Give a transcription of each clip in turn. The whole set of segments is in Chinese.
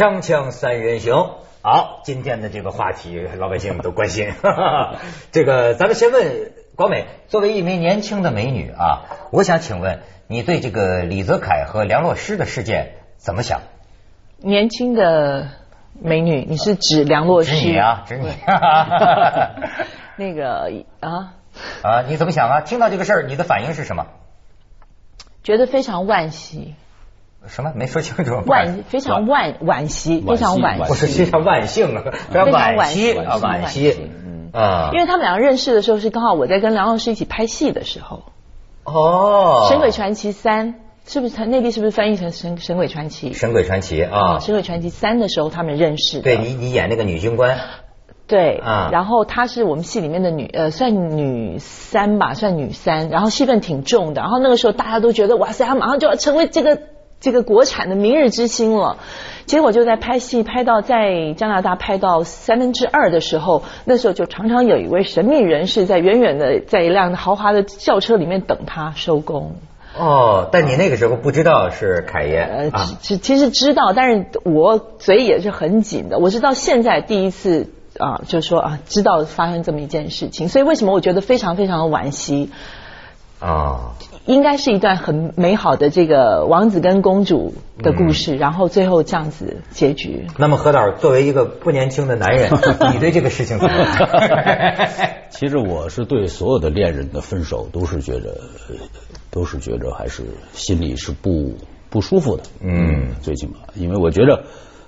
锵锵三人行，好，今天的这个话题老百姓都关心。这个，咱们先问广美，作为一名年轻的美女啊，我想请问你对这个李泽楷和梁洛施的事件怎么想？年轻的美女，你是指梁洛施？指你啊，指你。那个啊啊，你怎么想啊？听到这个事儿，你的反应是什么？觉得非常惋惜。什么？没说清楚。惋非常惋惋惜，非常惋惜。我是非常万幸啊，非常惋惜啊，惋惜。嗯啊，因为他们两个认识的时候是刚好我在跟梁老师一起拍戏的时候。哦。《神鬼传奇三》是不是？他内地是不是翻译成《神神鬼传奇》？《神鬼传奇》啊，《神鬼传奇三》的时候他们认识。对你，你演那个女军官。对啊。然后她是我们戏里面的女呃，算女三吧，算女三。然后戏份挺重的。然后那个时候大家都觉得哇塞，她马上就要成为这个。这个国产的明日之星了，结果就在拍戏拍到在加拿大拍到三分之二的时候，那时候就常常有一位神秘人士在远远的在一辆豪华的轿车里面等他收工。哦，但你那个时候不知道是凯爷啊？其其实知道，但是我嘴也是很紧的。我是到现在第一次啊，就说啊，知道发生这么一件事情，所以为什么我觉得非常非常的惋惜啊？应该是一段很美好的这个王子跟公主的故事，然后最后这样子结局。那么何导作为一个不年轻的男人，你对这个事情怎么看？其实我是对所有的恋人的分手都是觉得，都是觉得还是心里是不不舒服的。嗯，最起码，因为我觉得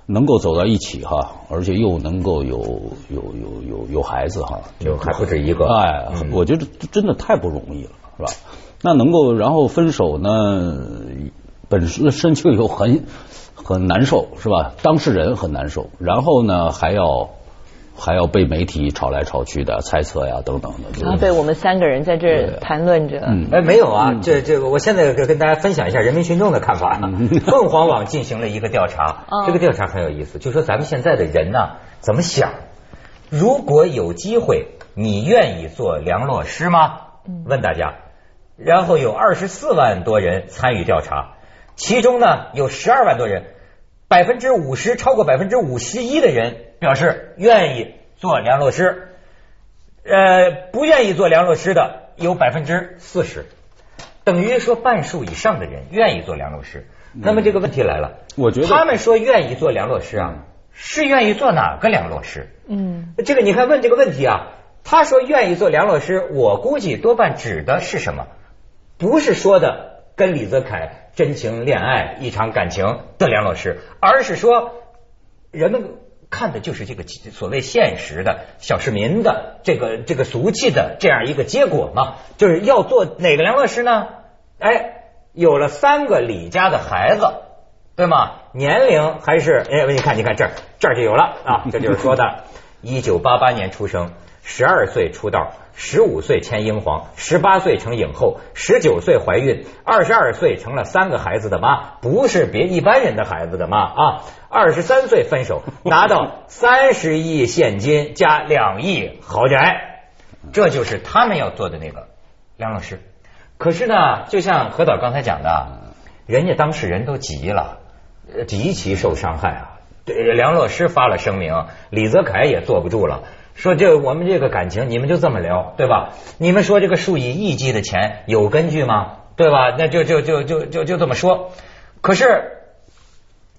能够走到一起哈，而且又能够有有有有有孩子哈，就还不止一个。哎，我觉得真的太不容易了，是吧？那能够然后分手呢？本身就有很很难受，是吧？当事人很难受，然后呢还要还要被媒体吵来吵去的猜测呀等等的。然后被我们三个人在这谈论着。哎，没有啊，这这个我现在跟大家分享一下人民群众的看法。凤凰网进行了一个调查，这个调查很有意思，就说咱们现在的人呢怎么想？如果有机会，你愿意做梁洛施吗？问大家。然后有二十四万多人参与调查，其中呢有十二万多人，百分之五十超过百分之五十一的人表示愿意做梁洛施，呃，不愿意做梁洛施的有百分之四十，等于说半数以上的人愿意做梁洛施。那么这个问题来了，我觉得他们说愿意做梁洛施啊，是愿意做哪个梁洛施？嗯，这个你看问这个问题啊，他说愿意做梁洛施，我估计多半指的是什么？不是说的跟李泽楷真情恋爱一场感情的梁老师，而是说人们看的就是这个所谓现实的小市民的这个这个俗气的这样一个结果嘛，就是要做哪个梁老师呢？哎，有了三个李家的孩子，对吗？年龄还是哎，你看你看这儿这儿就有了啊，这就是说的，一九八八年出生，十二岁出道。十五岁签英皇，十八岁成影后，十九岁怀孕，二十二岁成了三个孩子的妈，不是别一般人的孩子的妈啊！二十三岁分手，拿到三十亿现金加两亿豪宅，这就是他们要做的那个梁老师。可是呢，就像何导刚才讲的，人家当事人都急了，极其受伤害啊！对，梁洛施发了声明，李泽楷也坐不住了。说这我们这个感情，你们就这么聊，对吧？你们说这个数以亿计的钱有根据吗？对吧？那就就就就就就这么说。可是，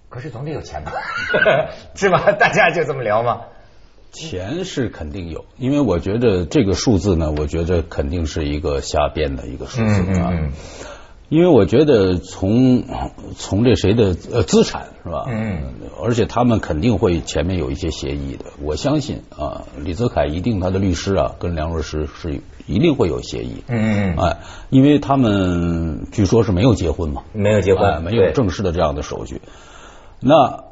可是总得有钱吧？是吧？大家就这么聊吗？钱是肯定有，因为我觉得这个数字呢，我觉得肯定是一个瞎编的一个数字啊。因为我觉得从从这谁的呃资产是吧？嗯，而且他们肯定会前面有一些协议的。我相信啊，李泽楷一定他的律师啊跟梁若施是一定会有协议。嗯嗯，哎，因为他们据说是没有结婚嘛，没有结婚，没有正式的这样的手续。那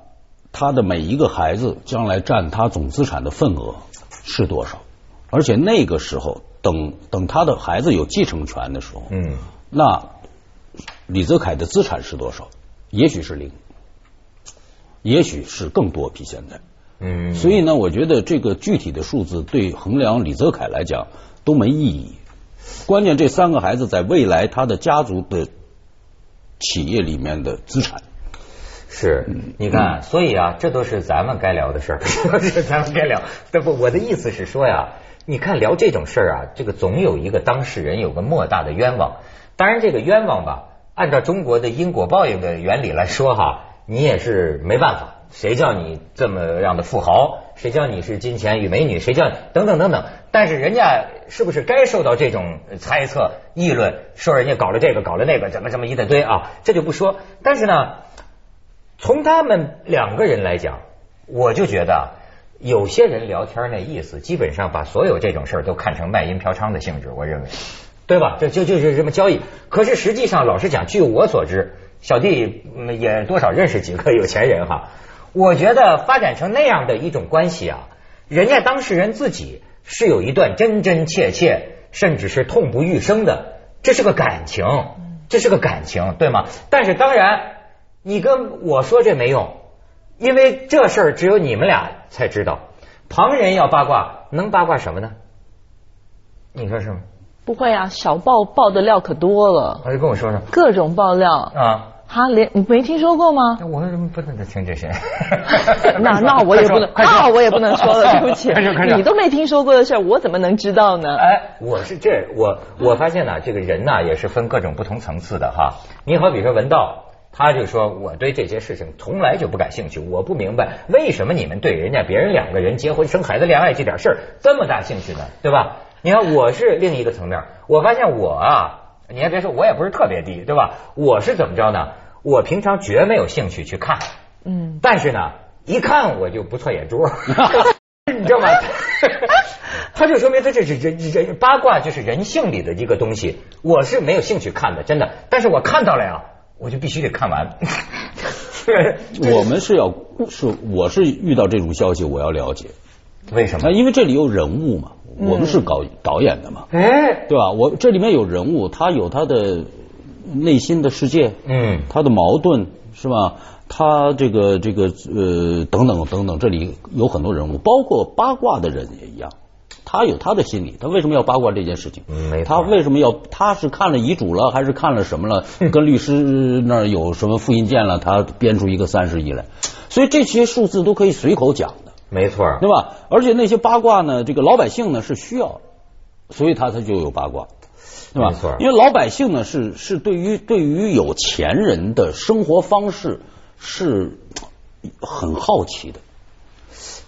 他的每一个孩子将来占他总资产的份额是多少？而且那个时候，等等他的孩子有继承权的时候，嗯，那。李泽楷的资产是多少？也许是零，也许是更多比现在。嗯，所以呢，我觉得这个具体的数字对衡量李泽楷来讲都没意义。关键这三个孩子在未来他的家族的企业里面的资产。是，你看，所以啊，这都是咱们该聊的事儿，是咱们该聊。不，我的意思是说呀，你看聊这种事儿啊，这个总有一个当事人有个莫大的冤枉。当然，这个冤枉吧，按照中国的因果报应的原理来说哈，你也是没办法。谁叫你这么样的富豪？谁叫你是金钱与美女？谁叫等等等等？但是人家是不是该受到这种猜测、议论？说人家搞了这个，搞了那个，怎么怎么一大堆啊？这就不说。但是呢？从他们两个人来讲，我就觉得有些人聊天那意思，基本上把所有这种事儿都看成卖淫嫖娼的性质。我认为，对吧？这就就是这么交易。可是实际上，老实讲，据我所知，小弟也多少认识几个有钱人哈。我觉得发展成那样的一种关系啊，人家当事人自己是有一段真真切切，甚至是痛不欲生的，这是个感情，这是个感情，对吗？但是当然。你跟我说这没用，因为这事儿只有你们俩才知道。旁人要八卦，能八卦什么呢？你说是吗？不会啊，小爆爆的料可多了。他就跟我说说各种爆料啊。哈，连你没听说过吗？我为什么不能听这些？那那我也不能，那我也不能说了，对不起。你都没听说过的事儿，我怎么能知道呢？哎，我是这我我发现呢，这个人呢也是分各种不同层次的哈。你好比说文道。他就说：“我对这些事情从来就不感兴趣，我不明白为什么你们对人家别人两个人结婚生孩子恋爱这点事儿这么大兴趣呢？对吧？你看我是另一个层面，我发现我啊，你还别说，我也不是特别低，对吧？我是怎么着呢？我平常绝没有兴趣去看，嗯，但是呢，一看我就不错眼珠，你知道吗？他就说明他这是人人八卦就是人性里的一个东西，我是没有兴趣看的，真的，但是我看到了呀。”我就必须得看完。我们是要是我是遇到这种消息，我要了解为什么？因为这里有人物嘛，我们是搞导演的嘛，哎，对吧？我这里面有人物，他有他的内心的世界，嗯，他的矛盾是吧？他这个这个呃等等等等，这里有很多人物，包括八卦的人也一样。他有他的心理，他为什么要八卦这件事情？他为什么要？他是看了遗嘱了，还是看了什么了？跟律师那有什么复印件了？他编出一个三十亿来，所以这些数字都可以随口讲的，没错，对吧？而且那些八卦呢，这个老百姓呢是需要，所以他他就有八卦，对吧？没错，因为老百姓呢是是对于对于有钱人的生活方式是很好奇的，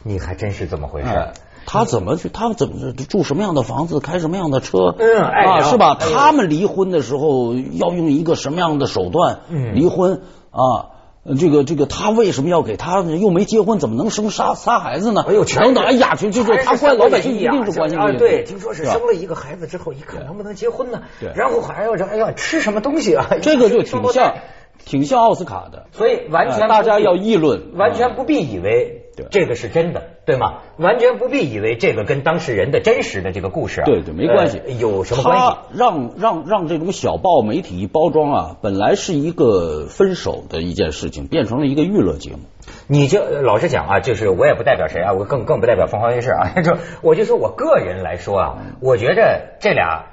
你还真是这么回事。他怎么去？他怎么住什么样的房子？开什么样的车？嗯，啊，是吧？他们离婚的时候要用一个什么样的手段离婚？啊，这个这个，他为什么要给他呢又没结婚，怎么能生仨仨孩子呢？哎呦，等等，哎呀，就就他关老百姓一定是关心啊。对，听说是生了一个孩子之后，一看能不能结婚呢？对，然后还要哎呀，吃什么东西啊？这个就 挺像，挺像奥斯卡的。所以完全大家要议论，完全不必以为。这个是真的，对吗？完全不必以为这个跟当事人的真实的这个故事啊，对对，没关系，有什么关系？他让让让这种小报媒体一包装啊，本来是一个分手的一件事情，变成了一个娱乐节目。你就老实讲啊，就是我也不代表谁啊，我更更不代表凤凰卫视啊，就我就说我个人来说啊，我觉着这俩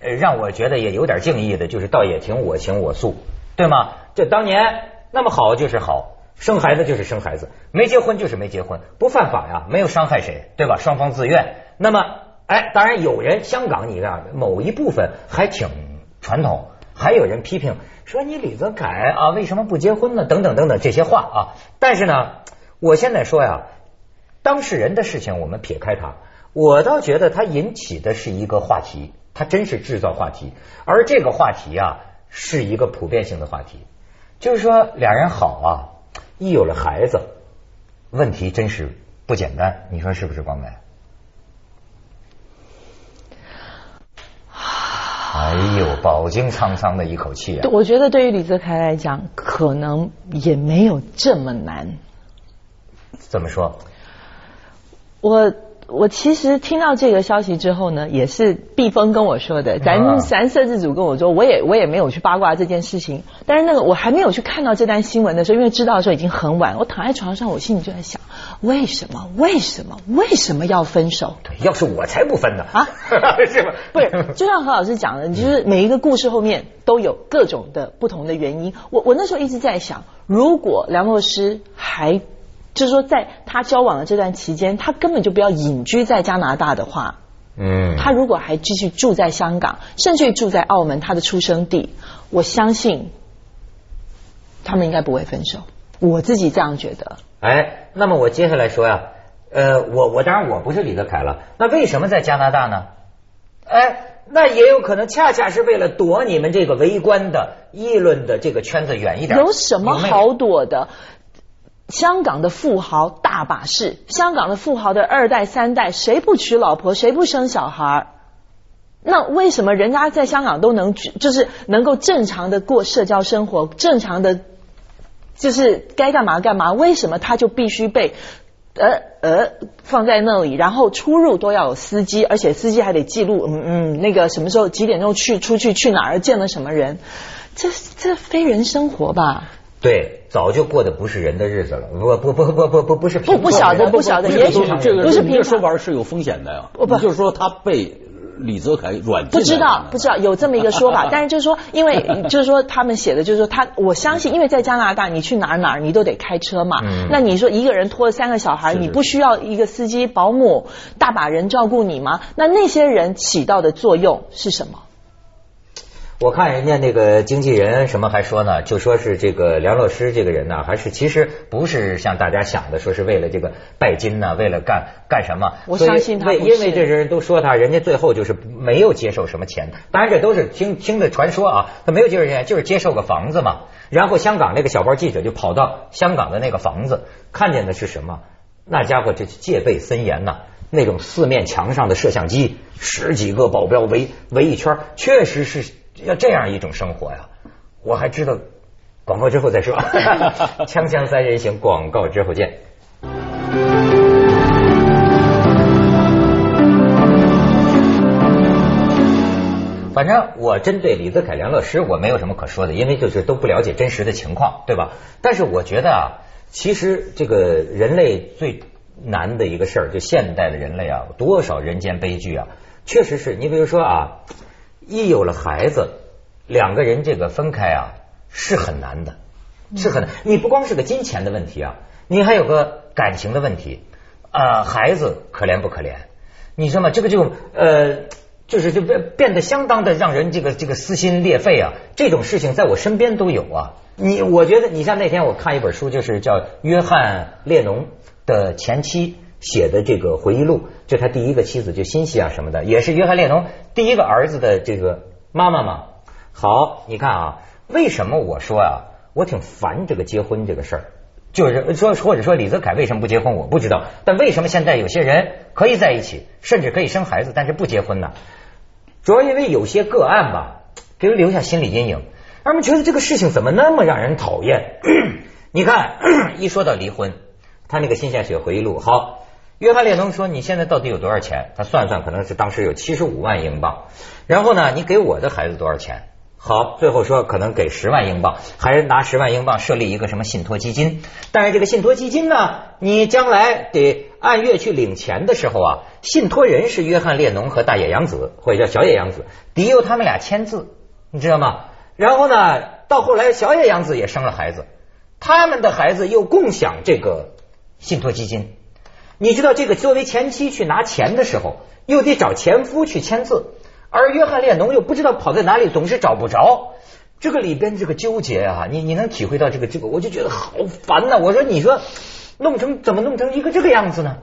让我觉得也有点敬意的，就是倒也挺我行我素，对吗？这当年那么好就是好。生孩子就是生孩子，没结婚就是没结婚，不犯法呀，没有伤害谁，对吧？双方自愿。那么，哎，当然有人香港，你看某一部分还挺传统，还有人批评说你李泽楷啊，为什么不结婚呢？等等等等这些话啊。但是呢，我现在说呀，当事人的事情我们撇开他，我倒觉得他引起的是一个话题，他真是制造话题，而这个话题啊是一个普遍性的话题，就是说俩人好啊。一有了孩子，问题真是不简单，你说是不是，光美？哎呦，饱经沧桑的一口气啊！我觉得对于李泽楷来讲，可能也没有这么难。怎么说？我。我其实听到这个消息之后呢，也是毕峰跟我说的，咱咱摄制组跟我说，我也我也没有去八卦这件事情。但是那个我还没有去看到这单新闻的时候，因为知道的时候已经很晚。我躺在床上，我心里就在想，为什么？为什么？为什么要分手？对，要是我才不分呢啊！是吧？不是，就像何老师讲的，就是每一个故事后面都有各种的不同的原因。我我那时候一直在想，如果梁洛施还就是说，在他交往的这段期间，他根本就不要隐居在加拿大的话，嗯，他如果还继续住在香港，甚至于住在澳门，他的出生地，我相信他们应该不会分手。我自己这样觉得。哎，那么我接下来说呀，呃，我我当然我不是李德凯了，那为什么在加拿大呢？哎，那也有可能恰恰是为了躲你们这个围观的议论的这个圈子远一点。有什么好躲的？香港的富豪大把是，香港的富豪的二代三代，谁不娶老婆，谁不生小孩儿那为什么人家在香港都能就是能够正常的过社交生活，正常的就是该干嘛干嘛？为什么他就必须被呃呃放在那里，然后出入都要有司机，而且司机还得记录，嗯嗯，那个什么时候几点钟去出去去哪儿见了什么人？这这非人生活吧？对，早就过的不是人的日子了。不不不不不不不是不不晓得不晓得，也许这个不是这说法是有风险的呀。不就是说他被李泽楷软不知道不知道有这么一个说法，但是就是说，因为就是说他们写的就是说他，我相信，因为在加拿大你去哪儿哪儿你都得开车嘛。那你说一个人拖三个小孩，你不需要一个司机保姆大把人照顾你吗？那那些人起到的作用是什么？我看人家那个经纪人什么还说呢，就说是这个梁洛施这个人呢，还是其实不是像大家想的，说是为了这个拜金呢，为了干干什么？我相信他因为这些人都说他，人家最后就是没有接受什么钱。当然这都是听听的传说啊，他没有接受钱，就是接受个房子嘛。然后香港那个小报记者就跑到香港的那个房子，看见的是什么？那家伙这戒备森严呐，那种四面墙上的摄像机，十几个保镖围围一圈，确实是。要这样一种生活呀，我还知道广告之后再说。锵锵三人行，广告之后见。反正我针对李泽楷、梁乐诗，我没有什么可说的，因为就是都不了解真实的情况，对吧？但是我觉得啊，其实这个人类最难的一个事儿，就现代的人类啊，多少人间悲剧啊，确实是你比如说啊。一有了孩子，两个人这个分开啊是很难的，是很难。你不光是个金钱的问题啊，你还有个感情的问题啊。孩子可怜不可怜？你说嘛，这个就呃，就是就变变得相当的让人这个这个撕心裂肺啊。这种事情在我身边都有啊。你我觉得，你像那天我看一本书，就是叫约翰列侬的前妻。写的这个回忆录，就他第一个妻子就欣喜啊什么的，也是约翰列侬第一个儿子的这个妈妈嘛。好，你看啊，为什么我说啊，我挺烦这个结婚这个事儿，就是说或者说李泽楷为什么不结婚，我不知道。但为什么现在有些人可以在一起，甚至可以生孩子，但是不结婚呢？主要因为有些个案吧，给人留下心理阴影，他们觉得这个事情怎么那么让人讨厌？你看，一说到离婚，他那个新鲜血回忆录，好。约翰列侬说：“你现在到底有多少钱？他算算，可能是当时有七十五万英镑。然后呢，你给我的孩子多少钱？好，最后说可能给十万英镑，还是拿十万英镑设立一个什么信托基金？但是这个信托基金呢，你将来得按月去领钱的时候啊，信托人是约翰列侬和大野洋子或者叫小野洋子，得由他们俩签字，你知道吗？然后呢，到后来小野洋子也生了孩子，他们的孩子又共享这个信托基金。”你知道这个作为前妻去拿钱的时候，又得找前夫去签字，而约翰列侬又不知道跑在哪里，总是找不着。这个里边这个纠结啊，你你能体会到这个这个，我就觉得好烦呐！我说你说弄成怎么弄成一个这个样子呢？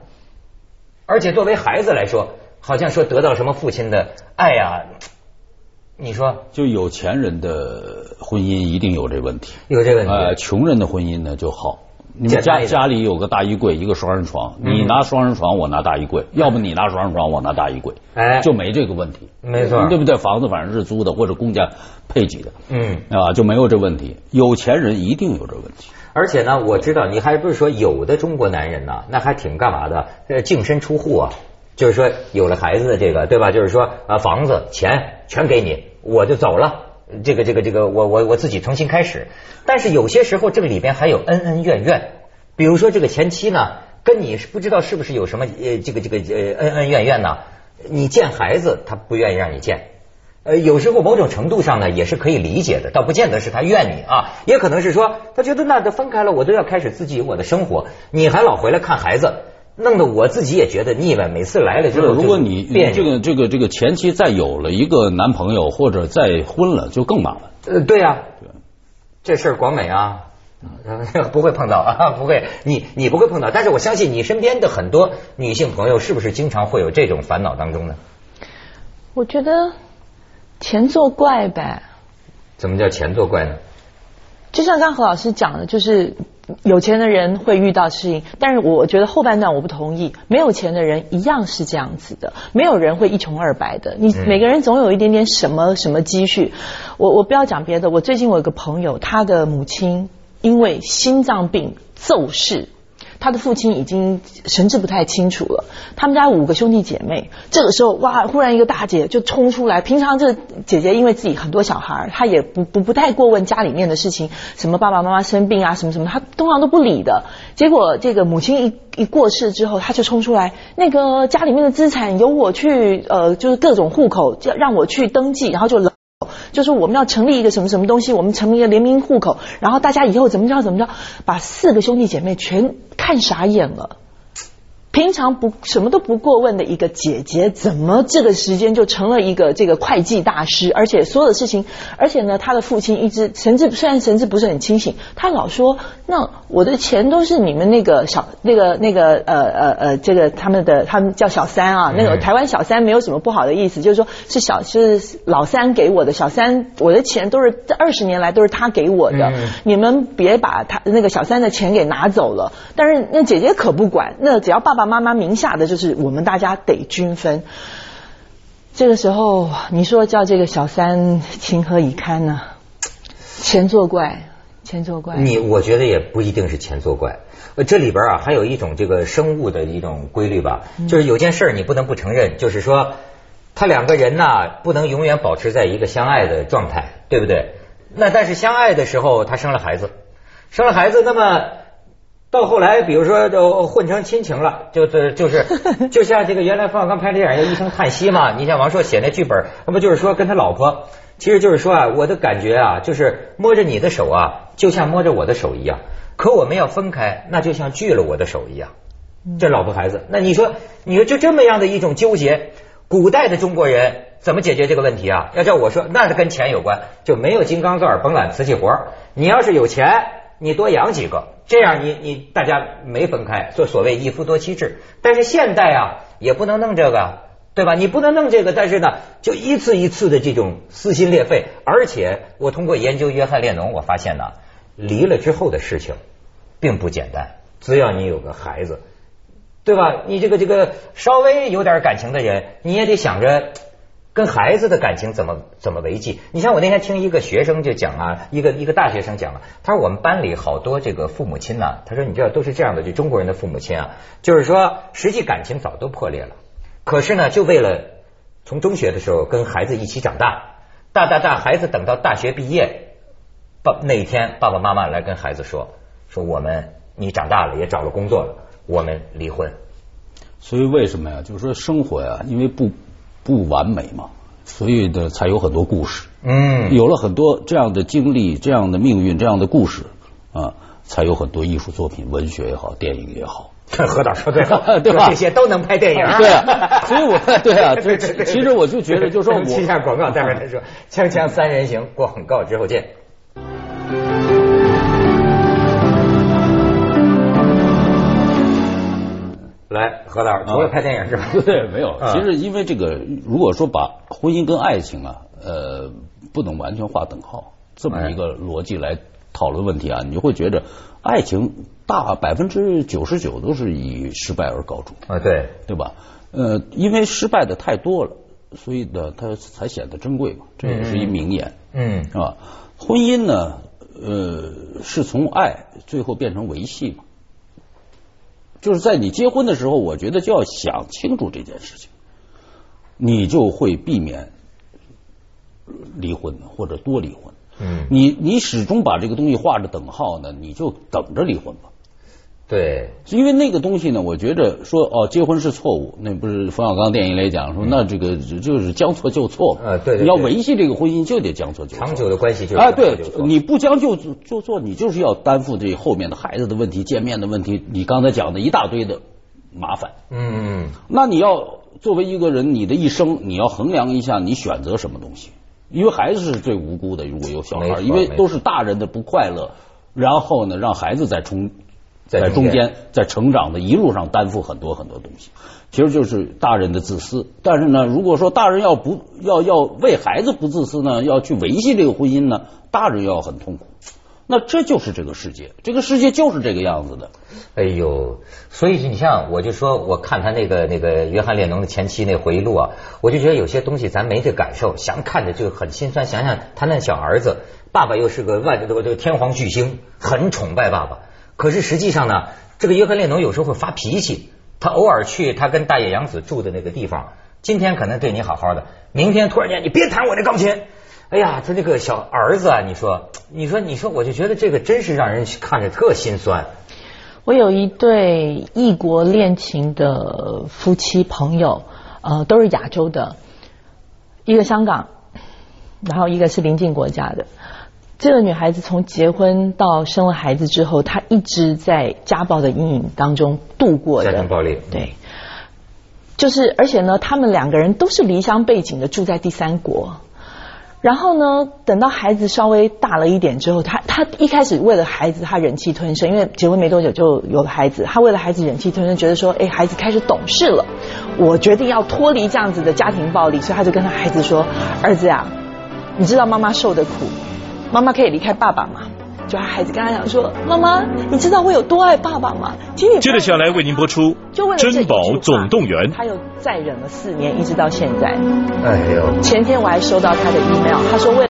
而且作为孩子来说，好像说得到什么父亲的爱呀，你说就有钱人的婚姻一定有这问题，有这问题。呃，穷人的婚姻呢就好。你们家家里有个大衣柜，一个双人床，你拿双人床，我拿大衣柜；要不你拿双人床，我拿大衣柜，哎，就没这个问题。没错，对不对？房子反正是租的或者公家配给的，嗯，啊，就没有这问题。有钱人一定有这问题。而且呢，我知道你还不是说有的中国男人呢，那还挺干嘛的？呃，净身出户啊，就是说有了孩子的这个，对吧？就是说啊，房子钱全给你，我就走了。这个这个这个，我我我自己重新开始。但是有些时候，这个里边还有恩恩怨怨。比如说，这个前妻呢，跟你是不知道是不是有什么呃，这个这个呃恩恩怨怨呢？你见孩子，他不愿意让你见；呃，有时候某种程度上呢，也是可以理解的，倒不见得是他怨你啊，也可能是说他觉得那都分开了，我都要开始自己我的生活，你还老回来看孩子。弄得我自己也觉得腻歪，每次来了就如果你这个这个这个前妻再有了一个男朋友或者再婚了，就更麻烦。呃，对呀，这事儿广美啊，不会碰到啊，不会，你你不会碰到，但是我相信你身边的很多女性朋友是不是经常会有这种烦恼当中呢？我觉得钱作怪呗。怎么叫钱作怪呢？就像刚何老师讲的，就是有钱的人会遇到事情，但是我觉得后半段我不同意，没有钱的人一样是这样子的，没有人会一穷二白的，你每个人总有一点点什么什么积蓄。我我不要讲别的，我最近我有个朋友，他的母亲因为心脏病骤逝。他的父亲已经神志不太清楚了。他们家五个兄弟姐妹，这个时候哇，忽然一个大姐就冲出来。平常这姐姐因为自己很多小孩，她也不不不太过问家里面的事情，什么爸爸妈妈生病啊，什么什么，她通常都不理的。结果这个母亲一一过世之后，她就冲出来，那个家里面的资产由我去呃，就是各种户口，就让我去登记，然后就。就是我们要成立一个什么什么东西，我们成立一个联名户口，然后大家以后怎么着怎么着，把四个兄弟姐妹全看傻眼了。平常不什么都不过问的一个姐姐，怎么这个时间就成了一个这个会计大师？而且所有的事情，而且呢，他的父亲一直神志虽然神志不是很清醒，他老说：“那我的钱都是你们那个小那个那个呃呃呃，这个他们的他们叫小三啊，那个台湾小三没有什么不好的意思，就是说是小是老三给我的，小三我的钱都是这二十年来都是他给我的，你们别把他那个小三的钱给拿走了。但是那姐姐可不管，那只要爸爸。妈妈名下的就是我们大家得均分。这个时候，你说叫这个小三情何以堪呢？钱作怪，钱作怪。你我觉得也不一定是钱作怪。呃，这里边啊还有一种这个生物的一种规律吧，就是有件事你不能不承认，就是说他两个人呢不能永远保持在一个相爱的状态，对不对？那但是相爱的时候他生了孩子，生了孩子，那么。到后来，比如说就混成亲情了，就是就是，就像这个原来冯小刚拍电影叫《一声叹息》嘛。你像王朔写那剧本，那不就是说跟他老婆，其实就是说啊，我的感觉啊，就是摸着你的手啊，就像摸着我的手一样。可我们要分开，那就像锯了我的手一样。这老婆孩子，那你说，你说就这么样的一种纠结，古代的中国人怎么解决这个问题啊？要叫我说，那是跟钱有关，就没有金刚钻，甭揽瓷器活。你要是有钱，你多养几个。这样，你你大家没分开，就所谓一夫多妻制。但是现代啊，也不能弄这个，对吧？你不能弄这个，但是呢，就一次一次的这种撕心裂肺。而且，我通过研究约翰列侬，我发现呢，离了之后的事情并不简单。只要你有个孩子，对吧？你这个这个稍微有点感情的人，你也得想着。跟孩子的感情怎么怎么维系？你像我那天听一个学生就讲啊，一个一个大学生讲了，他说我们班里好多这个父母亲呢，他说你知道都是这样的，就中国人的父母亲啊，就是说实际感情早都破裂了，可是呢，就为了从中学的时候跟孩子一起长大，大大大孩子等到大学毕业，爸那一天爸爸妈妈来跟孩子说，说我们你长大了也找了工作了，我们离婚。所以为什么呀？就是说生活呀，因为不。不完美嘛，所以呢，才有很多故事。嗯，有了很多这样的经历、这样的命运、这样的故事啊，才有很多艺术作品、文学也好，电影也好。何导说对了，对吧？这些都能拍电影。对啊，所以我对啊，这其实我就觉得，就说我一下广告，待会儿再说。锵锵三人行，广告之后见。来，何导，除了拍电影是吧？对，没有。其实因为这个，如果说把婚姻跟爱情啊，呃，不能完全划等号，这么一个逻辑来讨论问题啊，你就会觉得爱情大百分之九十九都是以失败而告终啊，对，对吧？呃，因为失败的太多了，所以呢，它才显得珍贵嘛。这也是一名言，嗯，是吧？婚姻呢，呃，是从爱最后变成维系嘛。就是在你结婚的时候，我觉得就要想清楚这件事情，你就会避免离婚或者多离婚。嗯，你你始终把这个东西画着等号呢，你就等着离婚吧。对，因为那个东西呢，我觉得说哦，结婚是错误，那不是冯小刚电影里讲说，那这个就是将错就错呃，对，你要维系这个婚姻就得将错就错，长久的关系就哎，对，你不将就就错，你就是要担负这后面的孩子的问题、见面的问题，你刚才讲的一大堆的麻烦。嗯，那你要作为一个人，你的一生你要衡量一下，你选择什么东西？因为孩子是最无辜的，如果有小孩，因为都是大人的不快乐，然后呢，让孩子再冲。在中间，在成长的一路上担负很多很多东西，其实就是大人的自私。但是呢，如果说大人要不要要为孩子不自私呢，要去维系这个婚姻呢，大人要很痛苦。那这就是这个世界，这个世界就是这个样子的。哎呦，所以你像我就说，我看他那个那个约翰列侬的前妻那回忆录啊，我就觉得有些东西咱没这感受，想看着就很心酸。想想他那小儿子，爸爸又是个万这个这个天皇巨星，很崇拜爸爸。可是实际上呢，这个约翰列侬有时候会发脾气。他偶尔去他跟大野洋子住的那个地方，今天可能对你好好的，明天突然间你别弹我的钢琴。哎呀，他这个小儿子啊，你说，你说，你说，我就觉得这个真是让人看着特心酸。我有一对异国恋情的夫妻朋友，呃，都是亚洲的，一个香港，然后一个是邻近国家的。这个女孩子从结婚到生了孩子之后，她一直在家暴的阴影当中度过的。家庭暴力。对，就是而且呢，他们两个人都是离乡背景的，住在第三国。然后呢，等到孩子稍微大了一点之后，她她一开始为了孩子，她忍气吞声，因为结婚没多久就有了孩子，她为了孩子忍气吞声，觉得说，哎，孩子开始懂事了，我决定要脱离这样子的家庭暴力，所以她就跟她孩子说，儿子呀，你知道妈妈受的苦。妈妈可以离开爸爸吗？就孩子跟他讲说：“妈妈，你知道我有多爱爸爸吗？”接着下来为您播出《珍宝总动员》。他又再忍了四年，一直到现在。哎呦！前天我还收到他的 email，他说为。